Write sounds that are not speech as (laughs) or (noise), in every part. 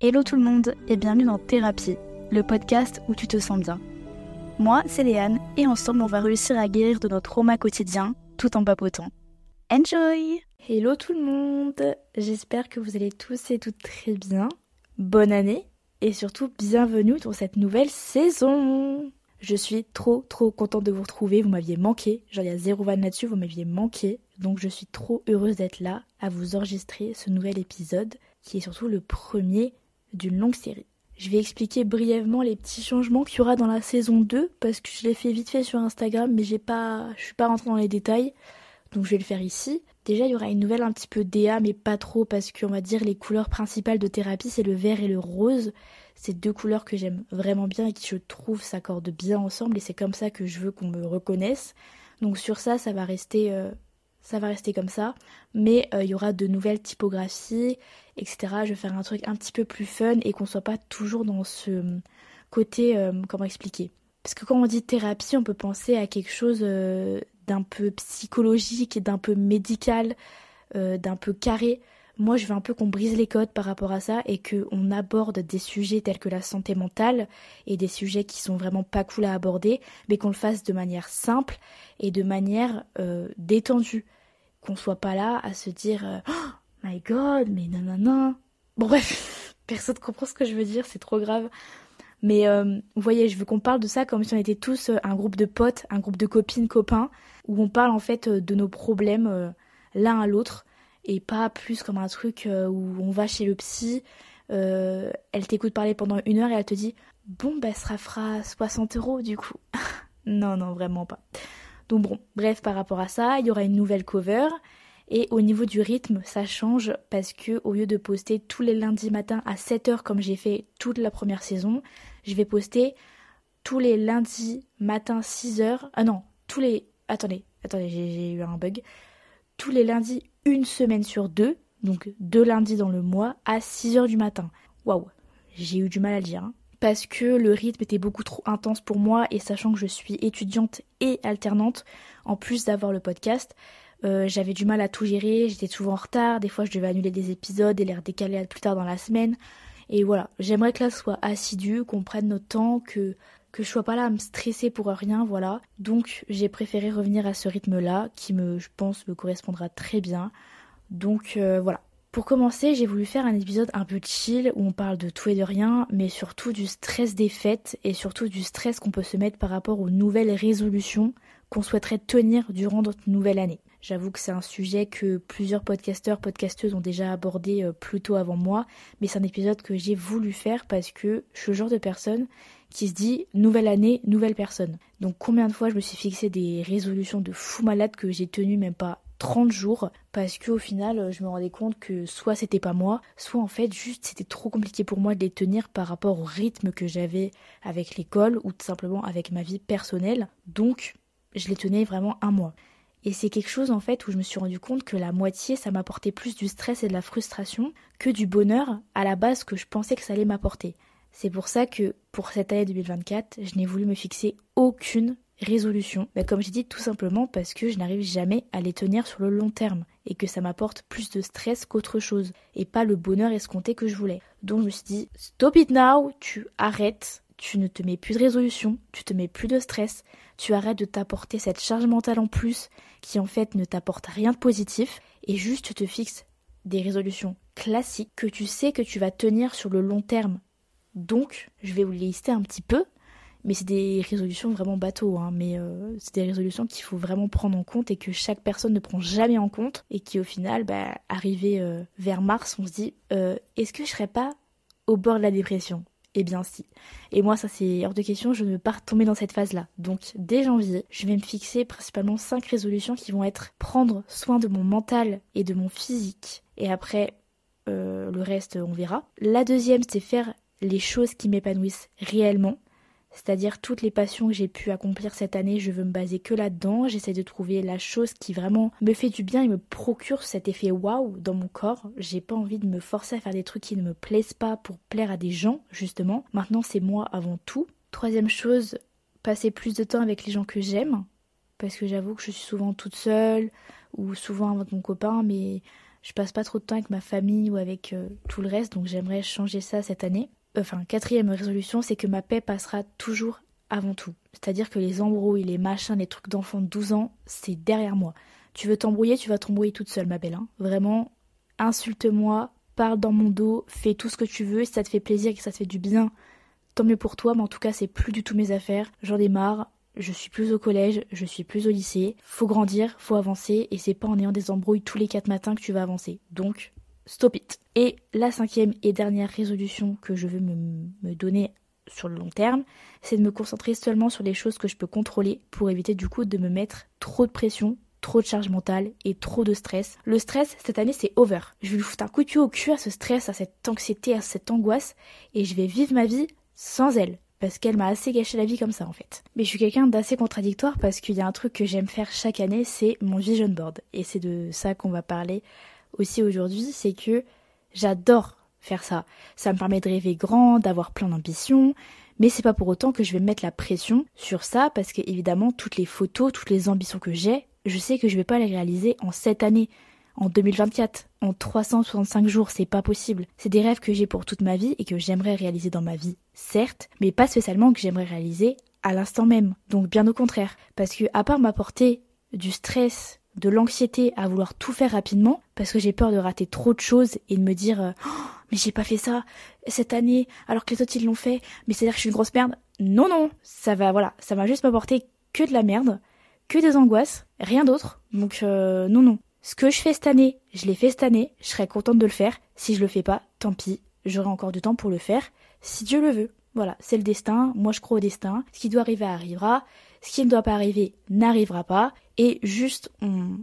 Hello tout le monde et bienvenue dans Thérapie, le podcast où tu te sens bien. Moi, c'est Léane et ensemble on va réussir à guérir de notre trauma quotidien tout en papotant. Enjoy Hello tout le monde J'espère que vous allez tous et toutes très bien. Bonne année et surtout bienvenue dans cette nouvelle saison Je suis trop trop contente de vous retrouver, vous m'aviez manqué, genre il y a zéro van là-dessus, vous m'aviez manqué, donc je suis trop heureuse d'être là à vous enregistrer ce nouvel épisode qui est surtout le premier d'une longue série. Je vais expliquer brièvement les petits changements qu'il y aura dans la saison 2 parce que je l'ai fait vite fait sur Instagram mais j'ai pas je suis pas rentrée dans les détails donc je vais le faire ici. Déjà, il y aura une nouvelle un petit peu DA mais pas trop parce qu'on va dire les couleurs principales de thérapie c'est le vert et le rose. C'est deux couleurs que j'aime vraiment bien et qui je trouve s'accordent bien ensemble et c'est comme ça que je veux qu'on me reconnaisse. Donc sur ça, ça va rester euh, ça va rester comme ça. Mais euh, il y aura de nouvelles typographies, etc. Je vais faire un truc un petit peu plus fun et qu'on soit pas toujours dans ce euh, côté, euh, comment expliquer? Parce que quand on dit thérapie, on peut penser à quelque chose d'un peu psychologique d'un peu médical, d'un peu carré. Moi, je veux un peu qu'on brise les codes par rapport à ça et qu'on aborde des sujets tels que la santé mentale et des sujets qui sont vraiment pas cool à aborder, mais qu'on le fasse de manière simple et de manière détendue qu'on soit pas là à se dire euh, oh my god, mais nanana. Bon, bref, (laughs) personne comprend ce que je veux dire, c'est trop grave. Mais euh, vous voyez, je veux qu'on parle de ça comme si on était tous euh, un groupe de potes, un groupe de copines, copains, où on parle en fait de nos problèmes l'un à l'autre et pas plus comme un truc où on va chez le psy, elle t'écoute parler pendant une heure et elle te dit bon bah ça fera 60 euros du coup. (laughs) non non vraiment pas. Donc bon, bref, par rapport à ça, il y aura une nouvelle cover. Et au niveau du rythme, ça change parce que au lieu de poster tous les lundis matins à 7h comme j'ai fait toute la première saison, je vais poster tous les lundis matin 6h. Ah non, tous les Attendez, attendez, j'ai eu un bug. Tous les lundis une semaine sur deux, donc deux lundis dans le mois à 6h du matin. Waouh, j'ai eu du mal à le dire. Hein parce que le rythme était beaucoup trop intense pour moi et sachant que je suis étudiante et alternante, en plus d'avoir le podcast, euh, j'avais du mal à tout gérer, j'étais souvent en retard, des fois je devais annuler des épisodes et les redécaler plus tard dans la semaine. Et voilà, j'aimerais que là soit assidu, qu'on prenne notre temps, que que je sois pas là à me stresser pour rien, voilà. Donc j'ai préféré revenir à ce rythme-là, qui me, je pense, me correspondra très bien. Donc euh, voilà, pour commencer, j'ai voulu faire un épisode un peu chill où on parle de tout et de rien, mais surtout du stress des fêtes et surtout du stress qu'on peut se mettre par rapport aux nouvelles résolutions qu'on souhaiterait tenir durant notre nouvelle année. J'avoue que c'est un sujet que plusieurs podcasteurs, podcasteuses ont déjà abordé euh, plus tôt avant moi, mais c'est un épisode que j'ai voulu faire parce que je suis le genre de personne qui se dit nouvelle année, nouvelle personne. Donc combien de fois je me suis fixé des résolutions de fou malade que j'ai tenues même pas 30 jours parce que au final je me rendais compte que soit c'était pas moi, soit en fait juste c'était trop compliqué pour moi de les tenir par rapport au rythme que j'avais avec l'école ou tout simplement avec ma vie personnelle. Donc je les tenais vraiment un mois. Et c'est quelque chose en fait où je me suis rendu compte que la moitié ça m'apportait plus du stress et de la frustration que du bonheur à la base que je pensais que ça allait m'apporter. C'est pour ça que pour cette année 2024, je n'ai voulu me fixer aucune résolution bah, Comme j'ai dit, tout simplement parce que je n'arrive jamais à les tenir sur le long terme et que ça m'apporte plus de stress qu'autre chose et pas le bonheur escompté que je voulais. Donc je me suis dit, stop it now, tu arrêtes, tu ne te mets plus de résolution, tu te mets plus de stress, tu arrêtes de t'apporter cette charge mentale en plus qui en fait ne t'apporte rien de positif et juste te fixes des résolutions classiques que tu sais que tu vas tenir sur le long terme. Donc, je vais vous lister un petit peu mais c'est des résolutions vraiment bateau, hein, mais euh, c'est des résolutions qu'il faut vraiment prendre en compte et que chaque personne ne prend jamais en compte et qui au final, bah, arrivé euh, vers mars, on se dit euh, est-ce que je serais pas au bord de la dépression? Eh bien si. Et moi ça c'est hors de question, je ne veux pas retomber dans cette phase-là. Donc dès janvier, je vais me fixer principalement 5 résolutions qui vont être prendre soin de mon mental et de mon physique. Et après, le reste on verra. La deuxième c'est faire les choses qui m'épanouissent réellement. C'est-à-dire toutes les passions que j'ai pu accomplir cette année, je veux me baser que là-dedans. J'essaie de trouver la chose qui vraiment me fait du bien et me procure cet effet waouh dans mon corps. J'ai pas envie de me forcer à faire des trucs qui ne me plaisent pas pour plaire à des gens, justement. Maintenant, c'est moi avant tout. Troisième chose, passer plus de temps avec les gens que j'aime. Parce que j'avoue que je suis souvent toute seule ou souvent avec mon copain, mais Je passe pas trop de temps avec ma famille ou avec euh, tout le reste, donc j'aimerais changer ça cette année. Enfin, quatrième résolution, c'est que ma paix passera toujours avant tout. C'est-à-dire que les embrouilles, les machins, les trucs d'enfants de 12 ans, c'est derrière moi. Tu veux t'embrouiller, tu vas t'embrouiller toute seule, ma belle. Hein. Vraiment, insulte-moi, parle dans mon dos, fais tout ce que tu veux. Si ça te fait plaisir et que ça te fait du bien, tant mieux pour toi. Mais en tout cas, c'est plus du tout mes affaires. J'en ai marre. Je suis plus au collège, je suis plus au lycée. Faut grandir, faut avancer, et c'est pas en ayant des embrouilles tous les quatre matins que tu vas avancer. Donc, stop it. Et la cinquième et dernière résolution que je veux me, donner sur le long terme, c'est de me concentrer seulement sur les choses que je peux contrôler pour éviter du coup de me mettre trop de pression, trop de charge mentale et trop de stress. Le stress, cette année, c'est over. Je vais lui foutre un coup de pied au cul à ce stress, à cette anxiété, à cette angoisse, et je vais vivre ma vie sans elle. Parce qu'elle m'a assez gâché la vie comme ça en fait. Mais je suis quelqu'un d'assez contradictoire parce qu'il y a un truc que j'aime faire chaque année, c'est mon vision board. Et c'est de ça qu'on va parler aussi aujourd'hui, c'est que j'adore faire ça. Ça me permet de rêver grand, d'avoir plein d'ambitions, mais c'est pas pour autant que je vais mettre la pression sur ça parce que évidemment toutes les photos, toutes les ambitions que j'ai, je sais que je vais pas les réaliser en cette année, en 2024, en 365 jours, c'est pas possible. C'est des rêves que j'ai pour toute ma vie et que j'aimerais réaliser dans ma vie, certes, mais pas spécialement que j'aimerais réaliser à l'instant même. Donc bien au contraire, parce que à part m'apporter du stress, de l'anxiété à vouloir tout faire rapidement, parce que j'ai peur de rater trop de choses et de me dire euh, oh, mais j'ai pas fait ça cette année alors que les autres ils l'ont fait, mais c'est-à-dire que je suis une grosse merde. Non non, ça va voilà, ça va juste m'apporter que de la merde, que des angoisses, rien d'autre. Donc euh, non non. Ce que je fais cette année, je l'ai fait cette année, je serais contente de le faire. Si je le fais pas, tant pis, j'aurai encore du temps pour le faire, si Dieu le veut. Voilà, c'est le destin, moi je crois au destin, ce qui doit arriver arrivera, ce qui ne doit pas arriver n'arrivera pas, et juste on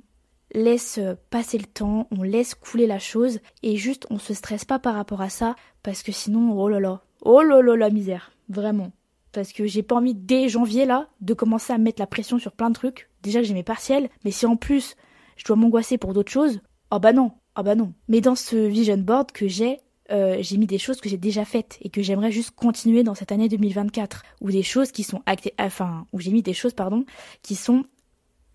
laisse passer le temps, on laisse couler la chose, et juste on se stresse pas par rapport à ça, parce que sinon, oh là là, oh là là la misère, vraiment. Parce que j'ai pas envie dès janvier là de commencer à mettre la pression sur plein de trucs. Déjà que j'ai mes partiels, mais si en plus je dois m'angoisser pour d'autres choses, oh bah non, oh bah non. Mais dans ce vision board que j'ai, euh, j'ai mis des choses que j'ai déjà faites et que j'aimerais juste continuer dans cette année 2024 ou des choses qui sont actées enfin où j'ai mis des choses pardon qui sont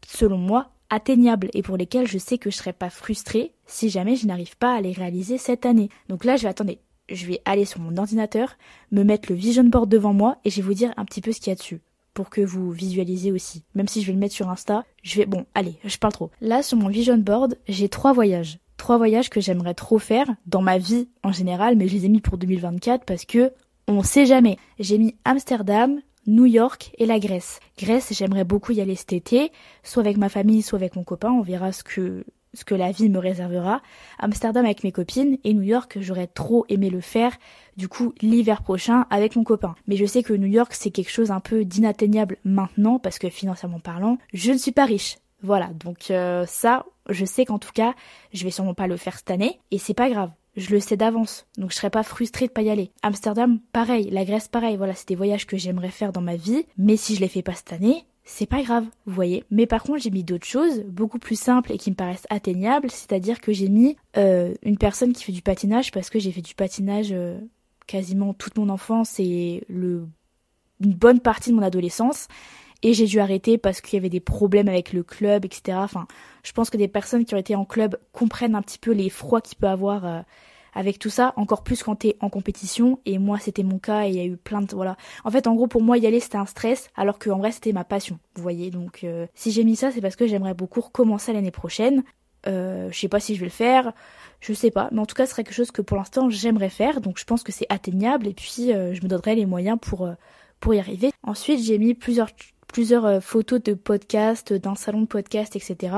selon moi atteignables et pour lesquelles je sais que je serai pas frustrée si jamais je n'arrive pas à les réaliser cette année. Donc là, je vais attendre, je vais aller sur mon ordinateur, me mettre le vision board devant moi et je vais vous dire un petit peu ce qu'il y a dessus pour que vous visualisez aussi. Même si je vais le mettre sur Insta, je vais bon, allez, je parle trop. Là sur mon vision board, j'ai trois voyages trois voyages que j'aimerais trop faire dans ma vie en général, mais je les ai mis pour 2024 parce que on sait jamais. J'ai mis Amsterdam, New York et la Grèce. Grèce, j'aimerais beaucoup y aller cet été, soit avec ma famille, soit avec mon copain, on verra ce que ce que la vie me réservera. Amsterdam avec mes copines et New York, j'aurais trop aimé le faire, du coup l'hiver prochain avec mon copain. Mais je sais que New York c'est quelque chose un peu d'inatteignable maintenant parce que financièrement parlant, je ne suis pas riche. Voilà, donc euh, ça, je sais qu'en tout cas, je vais sûrement pas le faire cette année, et c'est pas grave. Je le sais d'avance, donc je serais pas frustrée de pas y aller. Amsterdam, pareil, la Grèce, pareil, voilà, c'est des voyages que j'aimerais faire dans ma vie, mais si je les fais pas cette année, c'est pas grave, vous voyez. Mais par contre, j'ai mis d'autres choses, beaucoup plus simples et qui me paraissent atteignables, c'est-à-dire que j'ai mis euh, une personne qui fait du patinage, parce que j'ai fait du patinage euh, quasiment toute mon enfance et une bonne partie de mon adolescence et j'ai dû arrêter parce qu'il y avait des problèmes avec le club, etc. Enfin, je pense que des personnes qui ont été en club comprennent un petit peu les froids qu'il peut avoir euh, avec tout ça, encore plus quand t'es en compétition. Et moi, c'était mon cas et il y a eu plein de voilà. En fait, en gros, pour moi, y aller c'était un stress, alors qu'en vrai, c'était ma passion. Vous voyez. Donc, euh, si j'ai mis ça, c'est parce que j'aimerais beaucoup recommencer l'année prochaine. Euh, je sais pas si je vais le faire, je sais pas, mais en tout cas, ce serait quelque chose que pour l'instant j'aimerais faire, donc je pense que c'est atteignable et puis euh, je me donnerai les moyens pour pour y arriver. Ensuite, j'ai mis plusieurs plusieurs euh, photos de podcast, d'un salon de podcast, etc.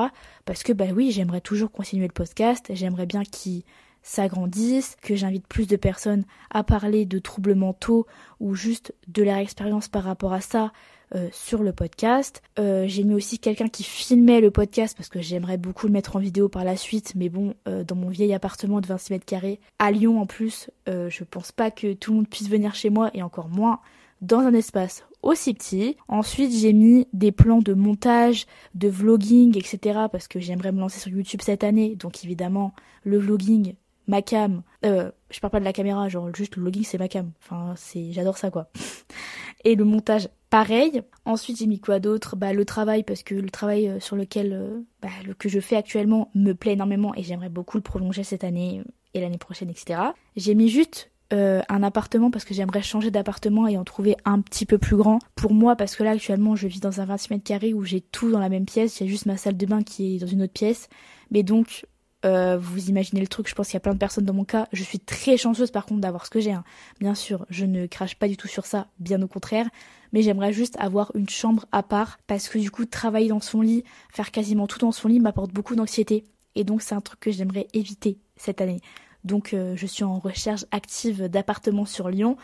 Parce que bah oui, j'aimerais toujours continuer le podcast, j'aimerais bien qu'il s'agrandisse, que j'invite plus de personnes à parler de troubles mentaux ou juste de leur expérience par rapport à ça euh, sur le podcast. Euh, j'ai mis aussi quelqu'un qui filmait le podcast parce que j'aimerais beaucoup le mettre en vidéo par la suite, mais bon, dans mon vieil appartement de 26 mètres carrés, à Lyon en plus, je pense pas que tout le monde puisse venir chez moi et encore moins dans un espace aussi petit. Ensuite, j'ai mis des plans de montage, de vlogging, etc. parce que j'aimerais me lancer sur YouTube cette année. Donc évidemment, le vlogging, ma cam, euh, je parle pas de la caméra, genre juste le vlogging c'est ma cam. Enfin, c'est, j'adore ça quoi. (laughs) Et le montage, pareil. Ensuite, j'ai mis quoi d'autre? Bah le travail, parce que le travail euh, sur lequel euh, bah, le que je fais actuellement me plaît énormément et j'aimerais beaucoup le prolonger cette année et l'année prochaine, etc. J'ai mis juste euh, un appartement parce que j'aimerais changer d'appartement et en trouver un petit peu plus grand pour moi parce que là actuellement je vis dans un 26 mètres carrés où j'ai tout dans la même pièce, a juste ma salle de bain qui est dans une autre pièce. Mais donc euh, vous imaginez le truc, je pense qu'il y a plein de personnes dans mon cas. Je suis très chanceuse par contre d'avoir ce que j'ai. Hein. Bien sûr, je ne crache pas du tout sur ça, bien au contraire. Mais j'aimerais juste avoir une chambre à part parce que du coup, travailler dans son lit, faire quasiment tout dans son lit m'apporte beaucoup d'anxiété. Et donc c'est un truc que j'aimerais éviter cette année. Donc euh, je suis en recherche active d'appartements sur Lyon.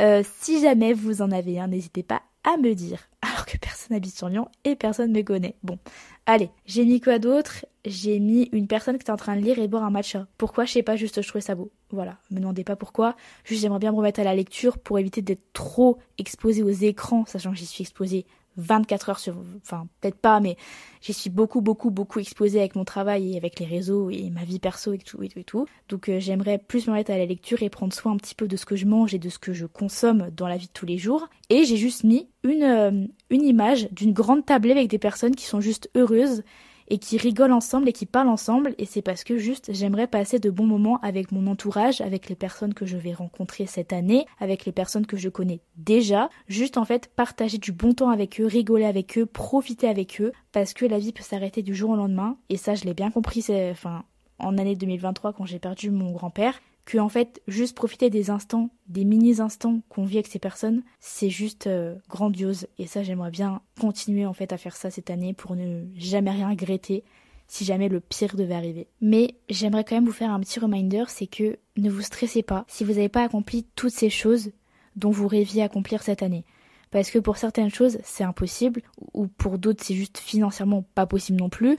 Euh, si jamais vous en avez un, n'hésitez pas à me dire. (laughs) Alors que personne habite sur Lyon et personne me connaît. Bon, allez, j'ai mis quoi d'autre? J'ai mis une personne qui est en train de lire et boire un matcha. Pourquoi? Je sais pas, juste je trouvais ça beau. Voilà, me demandez pas pourquoi. Juste j'aimerais bien me remettre à la lecture pour éviter d'être trop exposée aux écrans, sachant que j'y suis exposée 24 heures sur, enfin peut-être pas, mais j'y suis beaucoup, beaucoup, beaucoup exposée avec mon travail et avec les réseaux et ma vie perso et tout et tout et tout. Donc euh, j'aimerais plus me mettre à la lecture et prendre soin un petit peu de ce que je mange et de ce que je consomme dans la vie de tous les jours. Et j'ai juste mis une, euh, une image d'une grande tablée avec des personnes qui sont juste heureuses et qui rigolent ensemble et qui parlent ensemble et c'est parce que juste j'aimerais passer de bons moments avec mon entourage, avec les personnes que je vais rencontrer cette année, avec les personnes que je connais déjà, juste en fait partager du bon temps avec eux, rigoler avec eux, profiter avec eux parce que la vie peut s'arrêter du jour au lendemain et ça je l'ai bien compris c'est enfin en année 2023 quand j'ai perdu mon grand-père que en fait juste profiter des instants, des mini instants qu'on vit avec ces personnes, c'est juste euh, grandiose et ça j'aimerais bien continuer en fait à faire ça cette année pour ne jamais rien regretter si jamais le pire devait arriver. Mais j'aimerais quand même vous faire un petit reminder, c'est que ne vous stressez pas si vous n'avez pas accompli toutes ces choses dont vous rêviez accomplir cette année. Parce que pour certaines choses, c'est impossible, ou pour d'autres, c'est juste financièrement pas possible non plus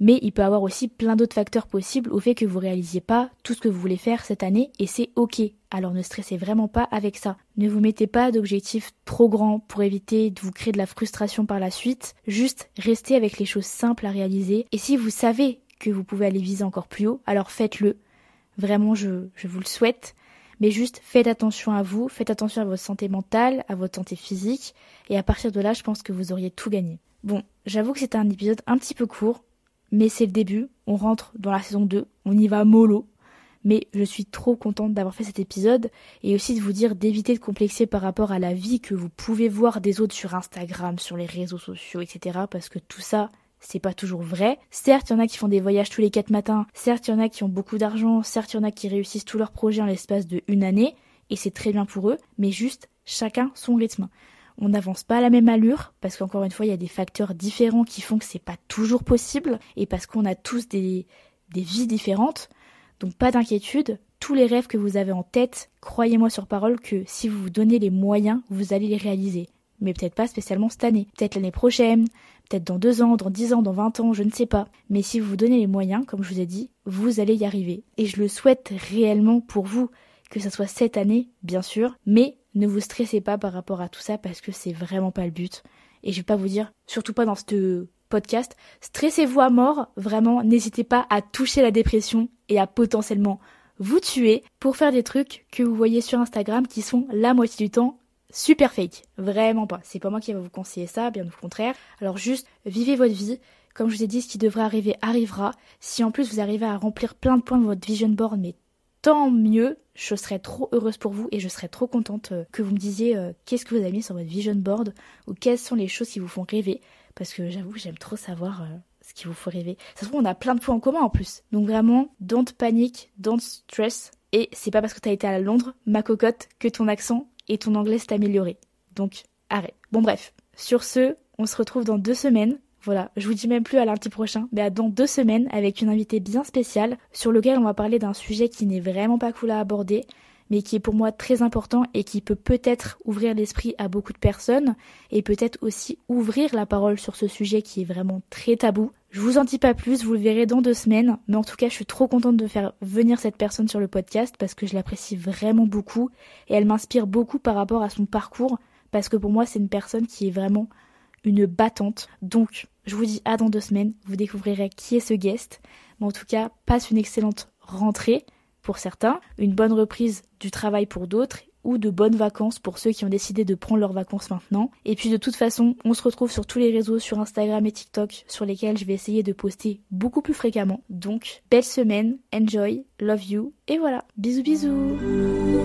mais il peut avoir aussi plein d'autres facteurs possibles au fait que vous réalisiez pas tout ce que vous voulez faire cette année et c'est ok. Alors ne stressez vraiment pas avec ça. Ne vous mettez pas d'objectifs trop grands pour éviter de vous créer de la frustration par la suite. Juste restez avec les choses simples à réaliser et si vous savez que vous pouvez aller viser encore plus haut, alors faites-le. Vraiment, je, je vous le souhaite. Mais juste faites attention à vous, faites attention à votre santé mentale, à votre santé physique, et à partir de là, je pense que vous auriez tout gagné. Bon, j'avoue que c'était un épisode un petit peu court, mais c'est le début, on rentre dans la saison 2, on y va mollo. Mais je suis trop contente d'avoir fait cet épisode et aussi de vous dire d'éviter de complexer par rapport à la vie que vous pouvez voir des autres sur Instagram, sur les réseaux sociaux, etc. Parce que tout ça, c'est pas toujours vrai. Certes, il y en a qui font des voyages tous les quatre matins, certes, il y en a qui ont beaucoup d'argent, certes, il y en a qui réussissent tous leurs projets en l'espace de une année, et c'est très bien pour eux, mais juste chacun son rythme on n'avance pas à la même allure parce qu'encore une fois il y a des facteurs différents qui font que c'est pas toujours possible et parce qu'on a tous des, des vies différentes. Donc pas d'inquiétude, tous les rêves que vous avez en tête, croyez-moi sur parole que si vous vous donnez les moyens, vous allez les réaliser. Mais peut-être pas spécialement cette année, peut-être l'année prochaine, peut-être dans deux ans, dans dix ans, dans vingt ans, je ne sais pas. Mais si vous vous donnez les moyens, comme je vous ai dit, vous allez y arriver. Et je le souhaite réellement pour vous, que ce soit cette année, bien sûr, mais ne vous stressez pas par rapport à tout ça parce que c'est vraiment pas le but. Et je vais pas vous dire, surtout pas dans ce podcast, stressez-vous à mort, vraiment, n'hésitez pas à toucher la dépression et à potentiellement vous tuer pour faire des trucs que vous voyez sur Instagram qui sont la moitié du temps super fake. Vraiment pas. C'est pas moi qui va vous conseiller ça, bien au contraire. Alors juste, vivez votre vie. Comme je vous ai dit, ce qui devrait arriver arrivera. Si en plus vous arrivez à remplir plein de points de votre vision board, mais tant mieux. Je serais trop heureuse pour vous et je serais trop contente euh, que vous me disiez euh, qu'est-ce que vous avez mis sur votre vision board ou quelles sont les choses qui vous font rêver. Parce que j'avoue, j'aime trop savoir euh, ce qui vous fait rêver. Ça se trouve, on a plein de points en commun en plus. Donc vraiment, don't panique, don't stress. Et c'est pas parce que t'as été à Londres, ma cocotte, que ton accent et ton anglais s'est amélioré. Donc arrête. Bon bref, sur ce, on se retrouve dans deux semaines voilà, je vous dis même plus à lundi prochain, mais à dans deux semaines avec une invitée bien spéciale sur lequel on va parler d'un sujet qui n'est vraiment pas cool à aborder, mais qui est pour moi très important et qui peut peut-être ouvrir l'esprit à beaucoup de personnes et peut-être aussi ouvrir la parole sur ce sujet qui est vraiment très tabou. Je vous en dis pas plus, vous le verrez dans deux semaines, mais en tout cas je suis trop contente de faire venir cette personne sur le podcast parce que je l'apprécie vraiment beaucoup et elle m'inspire beaucoup par rapport à son parcours parce que pour moi c'est une personne qui est vraiment une battante. Donc, je vous dis à dans deux semaines, vous découvrirez qui est ce guest. Mais en tout cas, passe une excellente rentrée pour certains, une bonne reprise du travail pour d'autres, ou de bonnes vacances pour ceux qui ont décidé de prendre leurs vacances maintenant. Et puis de toute façon, on se retrouve sur tous les réseaux, sur Instagram et TikTok, sur lesquels je vais essayer de poster beaucoup plus fréquemment. Donc, belle semaine, enjoy, love you, et voilà, bisous bisous